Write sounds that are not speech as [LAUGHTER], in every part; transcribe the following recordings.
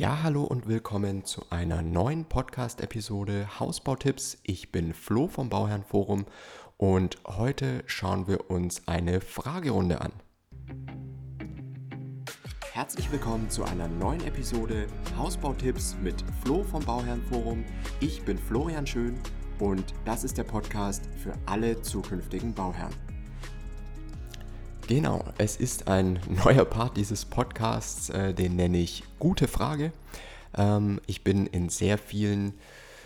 Ja, hallo und willkommen zu einer neuen Podcast-Episode Hausbautipps. Ich bin Flo vom Bauherrenforum und heute schauen wir uns eine Fragerunde an. Herzlich willkommen zu einer neuen Episode Hausbautipps mit Flo vom Bauherrenforum. Ich bin Florian Schön und das ist der Podcast für alle zukünftigen Bauherren. Genau, es ist ein neuer Part dieses Podcasts, äh, den nenne ich Gute Frage. Ähm, ich bin in sehr vielen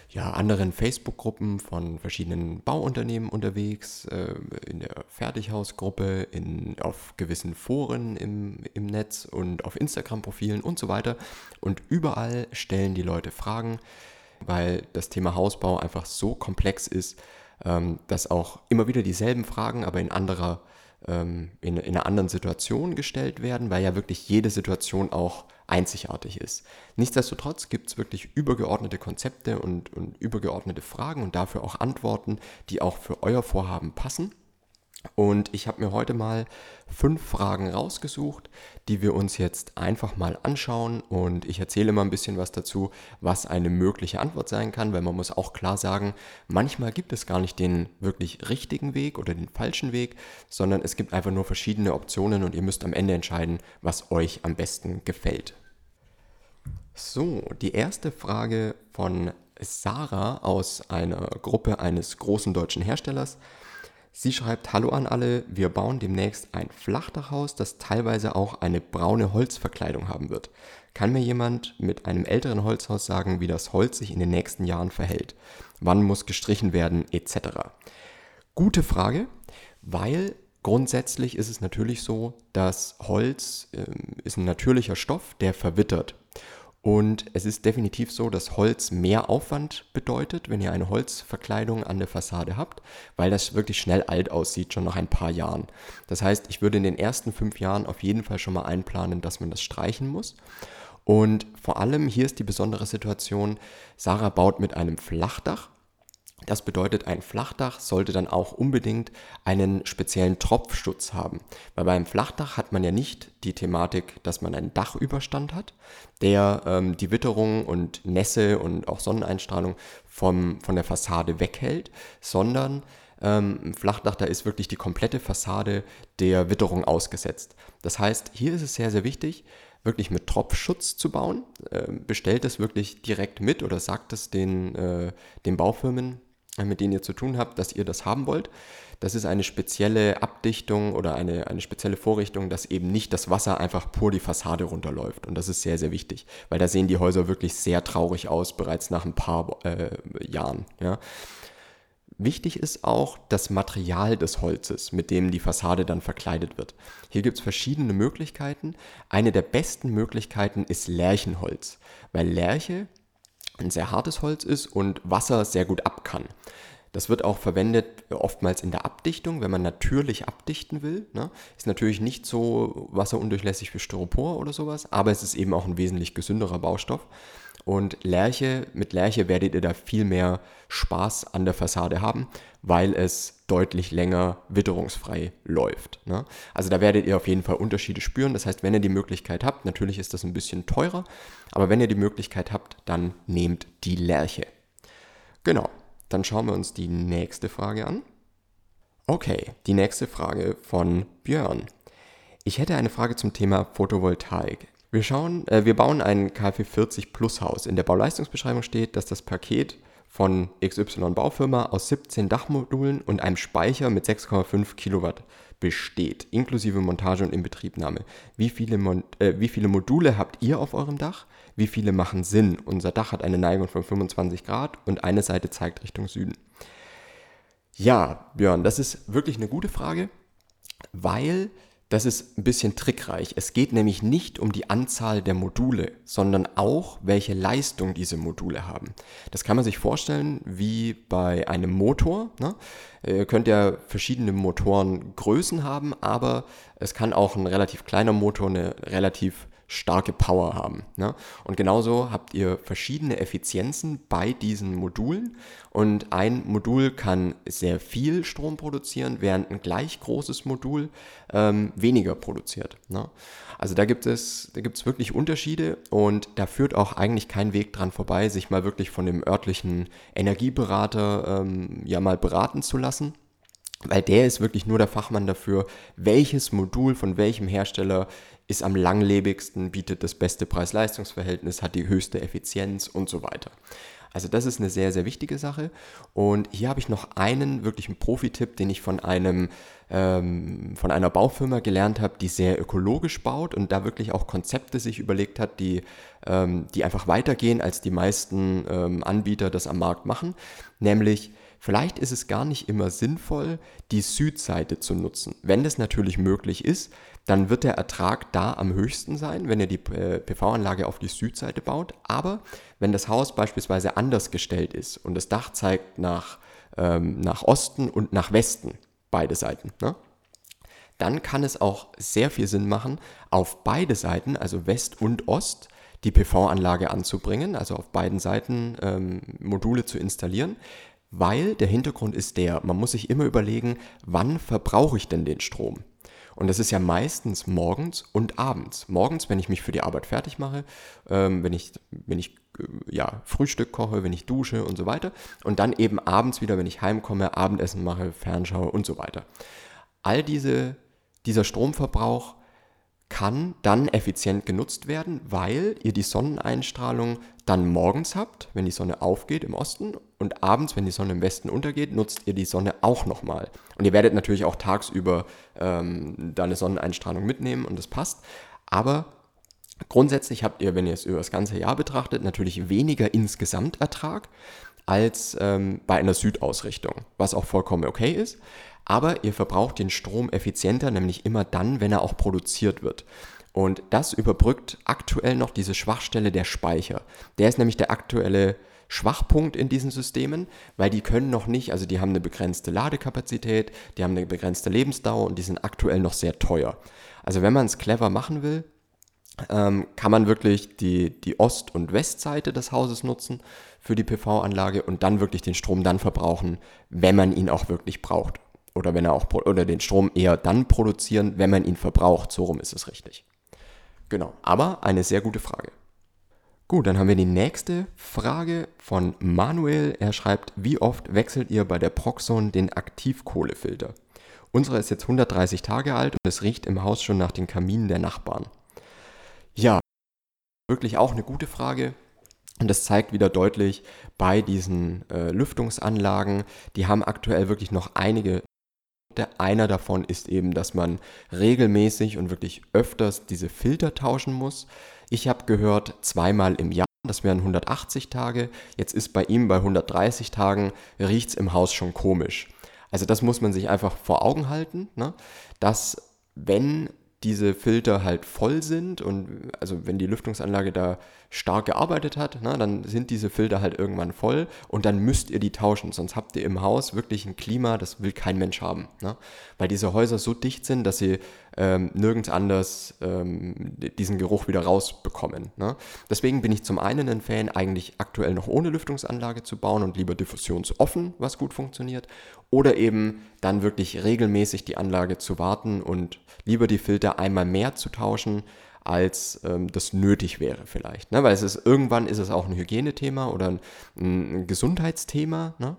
ja, anderen Facebook-Gruppen von verschiedenen Bauunternehmen unterwegs, äh, in der Fertighausgruppe, in, auf gewissen Foren im, im Netz und auf Instagram-Profilen und so weiter. Und überall stellen die Leute Fragen, weil das Thema Hausbau einfach so komplex ist, ähm, dass auch immer wieder dieselben Fragen, aber in anderer ähm, in, in einer anderen Situation gestellt werden, weil ja wirklich jede Situation auch einzigartig ist. Nichtsdestotrotz gibt es wirklich übergeordnete Konzepte und, und übergeordnete Fragen und dafür auch Antworten, die auch für euer Vorhaben passen. Und ich habe mir heute mal fünf Fragen rausgesucht, die wir uns jetzt einfach mal anschauen. Und ich erzähle mal ein bisschen was dazu, was eine mögliche Antwort sein kann, weil man muss auch klar sagen, manchmal gibt es gar nicht den wirklich richtigen Weg oder den falschen Weg, sondern es gibt einfach nur verschiedene Optionen und ihr müsst am Ende entscheiden, was euch am besten gefällt. So, die erste Frage von Sarah aus einer Gruppe eines großen deutschen Herstellers. Sie schreibt, hallo an alle, wir bauen demnächst ein Flachdachhaus, das teilweise auch eine braune Holzverkleidung haben wird. Kann mir jemand mit einem älteren Holzhaus sagen, wie das Holz sich in den nächsten Jahren verhält? Wann muss gestrichen werden, etc.? Gute Frage, weil grundsätzlich ist es natürlich so, dass Holz äh, ist ein natürlicher Stoff, der verwittert. Und es ist definitiv so, dass Holz mehr Aufwand bedeutet, wenn ihr eine Holzverkleidung an der Fassade habt, weil das wirklich schnell alt aussieht, schon nach ein paar Jahren. Das heißt, ich würde in den ersten fünf Jahren auf jeden Fall schon mal einplanen, dass man das streichen muss. Und vor allem hier ist die besondere Situation, Sarah baut mit einem Flachdach das bedeutet, ein Flachdach sollte dann auch unbedingt einen speziellen Tropfschutz haben. Weil beim Flachdach hat man ja nicht die Thematik, dass man einen Dachüberstand hat, der ähm, die Witterung und Nässe und auch Sonneneinstrahlung vom, von der Fassade weghält, sondern ähm, ein Flachdach, da ist wirklich die komplette Fassade der Witterung ausgesetzt. Das heißt, hier ist es sehr, sehr wichtig, wirklich mit Tropfschutz zu bauen. Ähm, bestellt es wirklich direkt mit oder sagt es den, äh, den Baufirmen, mit denen ihr zu tun habt, dass ihr das haben wollt. Das ist eine spezielle Abdichtung oder eine, eine spezielle Vorrichtung, dass eben nicht das Wasser einfach pur die Fassade runterläuft. Und das ist sehr, sehr wichtig, weil da sehen die Häuser wirklich sehr traurig aus, bereits nach ein paar äh, Jahren. Ja. Wichtig ist auch das Material des Holzes, mit dem die Fassade dann verkleidet wird. Hier gibt es verschiedene Möglichkeiten. Eine der besten Möglichkeiten ist Lärchenholz, weil Lärche ein sehr hartes Holz ist und Wasser sehr gut ab kann. Das wird auch verwendet oftmals in der Abdichtung, wenn man natürlich abdichten will. Ne? Ist natürlich nicht so wasserundurchlässig wie Styropor oder sowas, aber es ist eben auch ein wesentlich gesünderer Baustoff. Und Lärche, mit Lärche werdet ihr da viel mehr Spaß an der Fassade haben, weil es deutlich länger witterungsfrei läuft. Ne? Also da werdet ihr auf jeden Fall Unterschiede spüren. Das heißt, wenn ihr die Möglichkeit habt, natürlich ist das ein bisschen teurer, aber wenn ihr die Möglichkeit habt, dann nehmt die Lärche. Genau, dann schauen wir uns die nächste Frage an. Okay, die nächste Frage von Björn. Ich hätte eine Frage zum Thema Photovoltaik. Wir schauen, äh, wir bauen ein KfW 40 Plus Haus. In der Bauleistungsbeschreibung steht, dass das Paket von XY Baufirma aus 17 Dachmodulen und einem Speicher mit 6,5 Kilowatt besteht, inklusive Montage und Inbetriebnahme. Wie viele, Mon äh, wie viele Module habt ihr auf eurem Dach? Wie viele machen Sinn? Unser Dach hat eine Neigung von 25 Grad und eine Seite zeigt Richtung Süden. Ja, Björn, das ist wirklich eine gute Frage, weil das ist ein bisschen trickreich. Es geht nämlich nicht um die Anzahl der Module, sondern auch, welche Leistung diese Module haben. Das kann man sich vorstellen wie bei einem Motor. Ne? Ihr könnt ja verschiedene Motorengrößen haben, aber es kann auch ein relativ kleiner Motor eine relativ starke Power haben. Ne? Und genauso habt ihr verschiedene Effizienzen bei diesen Modulen und ein Modul kann sehr viel Strom produzieren, während ein gleich großes Modul ähm, weniger produziert. Ne? Also da gibt es, da gibt es wirklich Unterschiede und da führt auch eigentlich kein Weg dran vorbei, sich mal wirklich von dem örtlichen Energieberater ähm, ja mal beraten zu lassen weil der ist wirklich nur der Fachmann dafür, welches Modul von welchem Hersteller ist am langlebigsten, bietet das beste Preis-Leistungs-Verhältnis, hat die höchste Effizienz und so weiter. Also das ist eine sehr, sehr wichtige Sache. Und hier habe ich noch einen wirklichen Profi-Tipp, den ich von einem ähm, von einer Baufirma gelernt habe, die sehr ökologisch baut und da wirklich auch Konzepte sich überlegt hat, die, ähm, die einfach weitergehen, als die meisten ähm, Anbieter das am Markt machen. Nämlich Vielleicht ist es gar nicht immer sinnvoll, die Südseite zu nutzen. Wenn das natürlich möglich ist, dann wird der Ertrag da am höchsten sein, wenn ihr die äh, PV-Anlage auf die Südseite baut. Aber wenn das Haus beispielsweise anders gestellt ist und das Dach zeigt nach, ähm, nach Osten und nach Westen, beide Seiten, ne? dann kann es auch sehr viel Sinn machen, auf beide Seiten, also West und Ost, die PV-Anlage anzubringen, also auf beiden Seiten ähm, Module zu installieren, weil der Hintergrund ist der, man muss sich immer überlegen, wann verbrauche ich denn den Strom? Und das ist ja meistens morgens und abends. Morgens, wenn ich mich für die Arbeit fertig mache, ähm, wenn ich, wenn ich äh, ja, Frühstück koche, wenn ich dusche und so weiter. Und dann eben abends wieder, wenn ich heimkomme, Abendessen mache, fernschaue und so weiter. All diese, dieser Stromverbrauch kann dann effizient genutzt werden, weil ihr die Sonneneinstrahlung dann morgens habt, wenn die Sonne aufgeht im Osten und abends, wenn die Sonne im Westen untergeht, nutzt ihr die Sonne auch nochmal. Und ihr werdet natürlich auch tagsüber ähm, da eine Sonneneinstrahlung mitnehmen und das passt. Aber grundsätzlich habt ihr, wenn ihr es über das ganze Jahr betrachtet, natürlich weniger Insgesamtertrag als ähm, bei einer Südausrichtung, was auch vollkommen okay ist. Aber ihr verbraucht den Strom effizienter, nämlich immer dann, wenn er auch produziert wird. Und das überbrückt aktuell noch diese Schwachstelle der Speicher. Der ist nämlich der aktuelle Schwachpunkt in diesen Systemen, weil die können noch nicht, also die haben eine begrenzte Ladekapazität, die haben eine begrenzte Lebensdauer und die sind aktuell noch sehr teuer. Also wenn man es clever machen will, ähm, kann man wirklich die, die Ost- und Westseite des Hauses nutzen für die PV-Anlage und dann wirklich den Strom dann verbrauchen, wenn man ihn auch wirklich braucht oder wenn er auch oder den Strom eher dann produzieren, wenn man ihn verbraucht. So rum ist es richtig. Genau, aber eine sehr gute Frage. Gut, dann haben wir die nächste Frage von Manuel. Er schreibt, wie oft wechselt ihr bei der Proxon den Aktivkohlefilter? Unsere ist jetzt 130 Tage alt und es riecht im Haus schon nach den Kaminen der Nachbarn. Ja, wirklich auch eine gute Frage. Und das zeigt wieder deutlich bei diesen äh, Lüftungsanlagen, die haben aktuell wirklich noch einige einer davon ist eben, dass man regelmäßig und wirklich öfters diese Filter tauschen muss. Ich habe gehört, zweimal im Jahr, das wären 180 Tage. Jetzt ist bei ihm bei 130 Tagen, riecht es im Haus schon komisch. Also das muss man sich einfach vor Augen halten, ne? dass wenn diese Filter halt voll sind und also wenn die Lüftungsanlage da stark gearbeitet hat, na, dann sind diese Filter halt irgendwann voll und dann müsst ihr die tauschen, sonst habt ihr im Haus wirklich ein Klima, das will kein Mensch haben. Ne? Weil diese Häuser so dicht sind, dass sie ähm, nirgends anders ähm, diesen Geruch wieder rausbekommen. Ne? Deswegen bin ich zum einen ein Fan, eigentlich aktuell noch ohne Lüftungsanlage zu bauen und lieber diffusionsoffen, was gut funktioniert. Oder eben dann wirklich regelmäßig die Anlage zu warten und lieber die Filter einmal mehr zu tauschen, als ähm, das nötig wäre vielleicht. Ne? Weil es ist irgendwann ist es auch ein Hygienethema oder ein, ein Gesundheitsthema. Ne?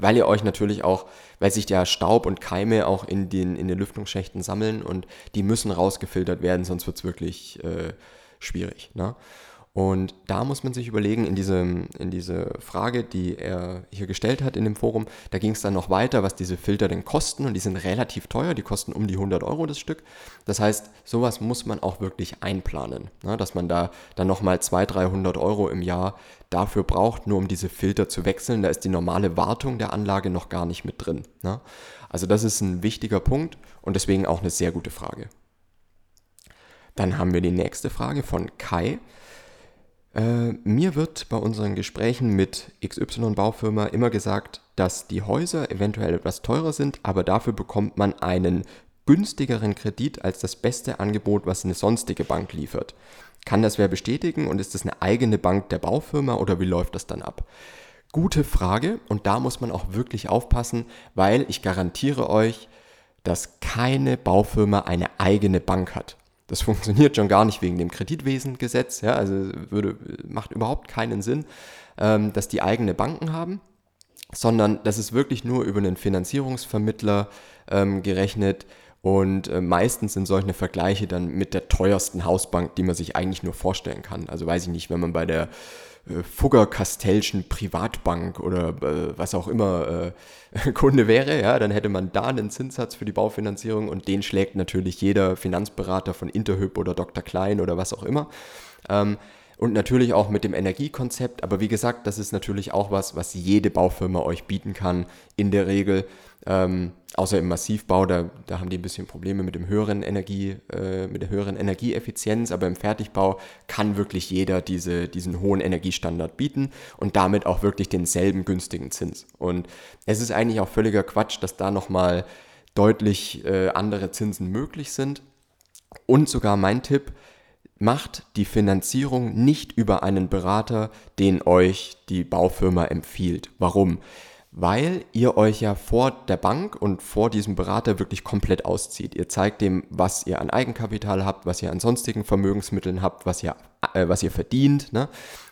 Weil ihr euch natürlich auch, weil sich der Staub und Keime auch in den, in den Lüftungsschächten sammeln und die müssen rausgefiltert werden, sonst wird es wirklich äh, schwierig. Ne? Und da muss man sich überlegen, in, diesem, in diese Frage, die er hier gestellt hat in dem Forum, da ging es dann noch weiter, was diese Filter denn kosten. Und die sind relativ teuer, die kosten um die 100 Euro das Stück. Das heißt, sowas muss man auch wirklich einplanen, ne? dass man da dann nochmal 200, 300 Euro im Jahr dafür braucht, nur um diese Filter zu wechseln. Da ist die normale Wartung der Anlage noch gar nicht mit drin. Ne? Also das ist ein wichtiger Punkt und deswegen auch eine sehr gute Frage. Dann haben wir die nächste Frage von Kai. Äh, mir wird bei unseren Gesprächen mit XY-Baufirma immer gesagt, dass die Häuser eventuell etwas teurer sind, aber dafür bekommt man einen günstigeren Kredit als das beste Angebot, was eine sonstige Bank liefert. Kann das wer bestätigen und ist das eine eigene Bank der Baufirma oder wie läuft das dann ab? Gute Frage und da muss man auch wirklich aufpassen, weil ich garantiere euch, dass keine Baufirma eine eigene Bank hat. Das funktioniert schon gar nicht wegen dem Kreditwesengesetz, ja, also würde, macht überhaupt keinen Sinn, ähm, dass die eigene Banken haben, sondern das ist wirklich nur über einen Finanzierungsvermittler ähm, gerechnet, und äh, meistens sind solche Vergleiche dann mit der teuersten Hausbank, die man sich eigentlich nur vorstellen kann. Also weiß ich nicht, wenn man bei der äh, Fugger-Kastellschen Privatbank oder äh, was auch immer äh, [LAUGHS] Kunde wäre, ja, dann hätte man da einen Zinssatz für die Baufinanzierung und den schlägt natürlich jeder Finanzberater von Interhyp oder Dr. Klein oder was auch immer. Ähm, und natürlich auch mit dem Energiekonzept. Aber wie gesagt, das ist natürlich auch was, was jede Baufirma euch bieten kann, in der Regel. Ähm, außer im Massivbau, da, da haben die ein bisschen Probleme mit dem höheren Energie, äh, mit der höheren Energieeffizienz, aber im Fertigbau kann wirklich jeder diese, diesen hohen Energiestandard bieten und damit auch wirklich denselben günstigen Zins. Und es ist eigentlich auch völliger Quatsch, dass da nochmal deutlich äh, andere Zinsen möglich sind. Und sogar mein Tipp, macht die Finanzierung nicht über einen Berater, den euch die Baufirma empfiehlt. Warum? Weil ihr euch ja vor der Bank und vor diesem Berater wirklich komplett auszieht. Ihr zeigt dem, was ihr an Eigenkapital habt, was ihr an sonstigen Vermögensmitteln habt, was ihr, äh, was ihr verdient. Ne?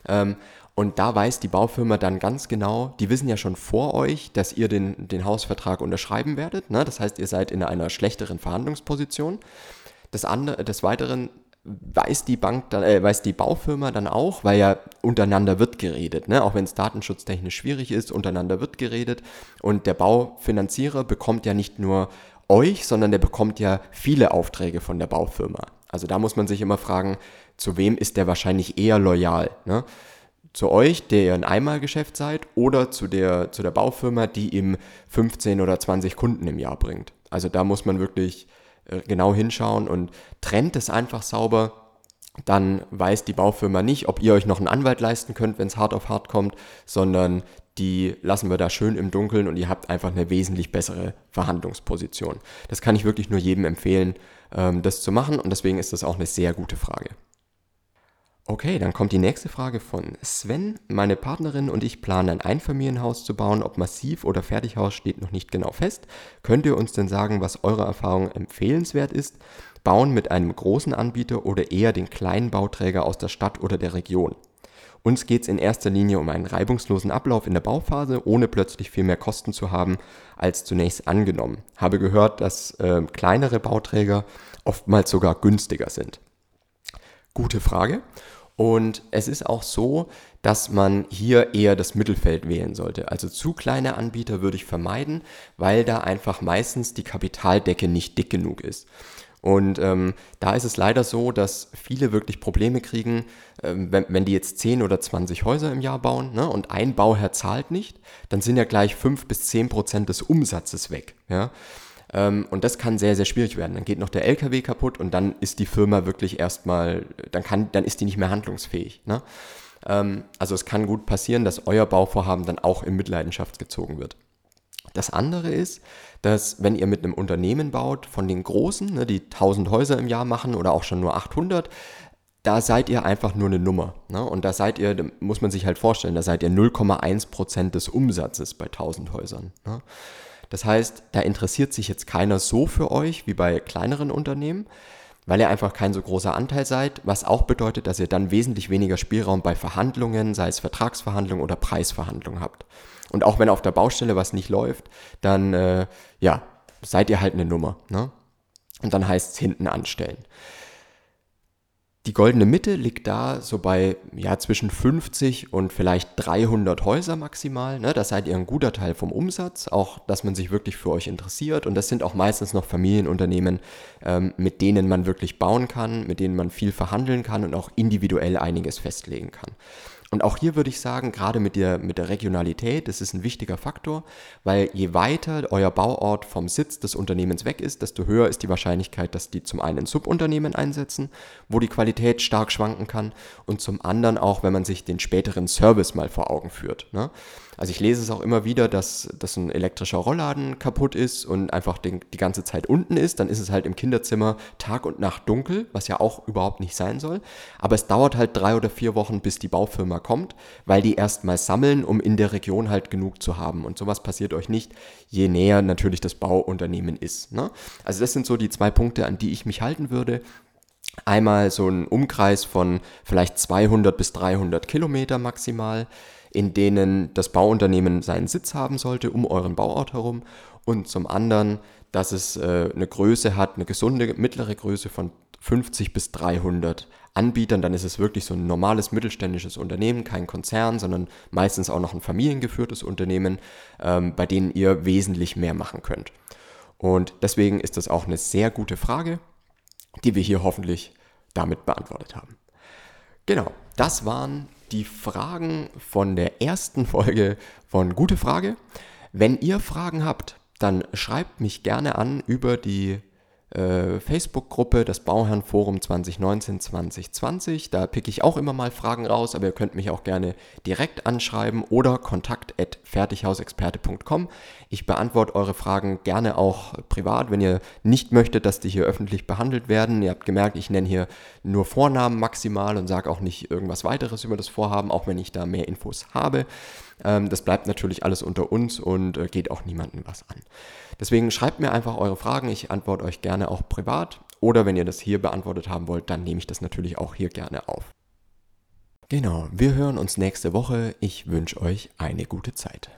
Ähm, und da weiß die Baufirma dann ganz genau, die wissen ja schon vor euch, dass ihr den, den Hausvertrag unterschreiben werdet. Ne? Das heißt, ihr seid in einer schlechteren Verhandlungsposition. Das andere, des Weiteren weiß die Bank dann, äh, weiß die Baufirma dann auch, weil ja untereinander wird geredet, ne? auch wenn es datenschutztechnisch schwierig ist, untereinander wird geredet und der Baufinanzierer bekommt ja nicht nur euch, sondern der bekommt ja viele Aufträge von der Baufirma. Also da muss man sich immer fragen, zu wem ist der wahrscheinlich eher loyal? Ne? Zu euch, der ihr ein Einmalgeschäft seid, oder zu der, zu der Baufirma, die ihm 15 oder 20 Kunden im Jahr bringt. Also da muss man wirklich genau hinschauen und trennt es einfach sauber. Dann weiß die Baufirma nicht, ob ihr euch noch einen Anwalt leisten könnt, wenn es hart auf hart kommt, sondern die lassen wir da schön im Dunkeln und ihr habt einfach eine wesentlich bessere Verhandlungsposition. Das kann ich wirklich nur jedem empfehlen, ähm, das zu machen und deswegen ist das auch eine sehr gute Frage. Okay, dann kommt die nächste Frage von Sven. Meine Partnerin und ich planen ein Einfamilienhaus zu bauen. Ob Massiv oder Fertighaus steht noch nicht genau fest. Könnt ihr uns denn sagen, was eure Erfahrung empfehlenswert ist? Bauen mit einem großen Anbieter oder eher den kleinen Bauträger aus der Stadt oder der Region? Uns geht es in erster Linie um einen reibungslosen Ablauf in der Bauphase, ohne plötzlich viel mehr Kosten zu haben als zunächst angenommen. Habe gehört, dass äh, kleinere Bauträger oftmals sogar günstiger sind. Gute Frage. Und es ist auch so, dass man hier eher das Mittelfeld wählen sollte. Also zu kleine Anbieter würde ich vermeiden, weil da einfach meistens die Kapitaldecke nicht dick genug ist. Und ähm, da ist es leider so, dass viele wirklich Probleme kriegen, ähm, wenn, wenn die jetzt 10 oder 20 Häuser im Jahr bauen ne, und ein Bauherr zahlt nicht, dann sind ja gleich 5 bis 10 Prozent des Umsatzes weg. Ja? Ähm, und das kann sehr, sehr schwierig werden. Dann geht noch der LKW kaputt und dann ist die Firma wirklich erstmal, dann kann, dann ist die nicht mehr handlungsfähig. Ne? Ähm, also es kann gut passieren, dass euer Bauvorhaben dann auch in Mitleidenschaft gezogen wird. Das andere ist, dass wenn ihr mit einem Unternehmen baut, von den Großen, ne, die 1000 Häuser im Jahr machen oder auch schon nur 800, da seid ihr einfach nur eine Nummer. Ne? Und da seid ihr, da muss man sich halt vorstellen, da seid ihr 0,1% des Umsatzes bei 1000 Häusern. Ne? Das heißt, da interessiert sich jetzt keiner so für euch wie bei kleineren Unternehmen, weil ihr einfach kein so großer Anteil seid, was auch bedeutet, dass ihr dann wesentlich weniger Spielraum bei Verhandlungen, sei es Vertragsverhandlungen oder Preisverhandlungen habt. Und auch wenn auf der Baustelle was nicht läuft, dann äh, ja, seid ihr halt eine Nummer. Ne? Und dann heißt es hinten anstellen. Die goldene Mitte liegt da so bei ja, zwischen 50 und vielleicht 300 Häuser maximal. Ne? Das seid ihr ein guter Teil vom Umsatz, auch dass man sich wirklich für euch interessiert. Und das sind auch meistens noch Familienunternehmen, ähm, mit denen man wirklich bauen kann, mit denen man viel verhandeln kann und auch individuell einiges festlegen kann. Und auch hier würde ich sagen, gerade mit der, mit der Regionalität, das ist ein wichtiger Faktor, weil je weiter euer Bauort vom Sitz des Unternehmens weg ist, desto höher ist die Wahrscheinlichkeit, dass die zum einen Subunternehmen einsetzen, wo die Qualität stark schwanken kann und zum anderen auch, wenn man sich den späteren Service mal vor Augen führt. Ne? Also ich lese es auch immer wieder, dass, dass ein elektrischer Rollladen kaputt ist und einfach den, die ganze Zeit unten ist. Dann ist es halt im Kinderzimmer Tag und Nacht dunkel, was ja auch überhaupt nicht sein soll. Aber es dauert halt drei oder vier Wochen, bis die Baufirma kommt, weil die erstmal sammeln, um in der Region halt genug zu haben. Und sowas passiert euch nicht, je näher natürlich das Bauunternehmen ist. Ne? Also das sind so die zwei Punkte, an die ich mich halten würde einmal so ein Umkreis von vielleicht 200 bis 300 Kilometer maximal in denen das Bauunternehmen seinen Sitz haben sollte, um euren Bauort herum. Und zum anderen, dass es äh, eine Größe hat, eine gesunde mittlere Größe von 50 bis 300 Anbietern, dann ist es wirklich so ein normales mittelständisches Unternehmen, kein Konzern, sondern meistens auch noch ein familiengeführtes Unternehmen, ähm, bei denen ihr wesentlich mehr machen könnt. Und deswegen ist das auch eine sehr gute Frage, die wir hier hoffentlich damit beantwortet haben. Genau, das waren die Fragen von der ersten [LAUGHS] Folge von Gute Frage. Wenn ihr Fragen habt, dann schreibt mich gerne an über die äh, Facebook-Gruppe, das Bauherrenforum 2019-2020. Da picke ich auch immer mal Fragen raus, aber ihr könnt mich auch gerne direkt anschreiben oder kontakt.fertighausexperte.com. Ich beantworte eure Fragen gerne auch privat, wenn ihr nicht möchtet, dass die hier öffentlich behandelt werden. Ihr habt gemerkt, ich nenne hier nur Vornamen maximal und sage auch nicht irgendwas weiteres über das Vorhaben, auch wenn ich da mehr Infos habe. Ähm, das bleibt natürlich alles unter uns und äh, geht auch niemandem was an. Deswegen schreibt mir einfach eure Fragen. Ich antworte euch gerne auch privat. Oder wenn ihr das hier beantwortet haben wollt, dann nehme ich das natürlich auch hier gerne auf. Genau, wir hören uns nächste Woche. Ich wünsche euch eine gute Zeit.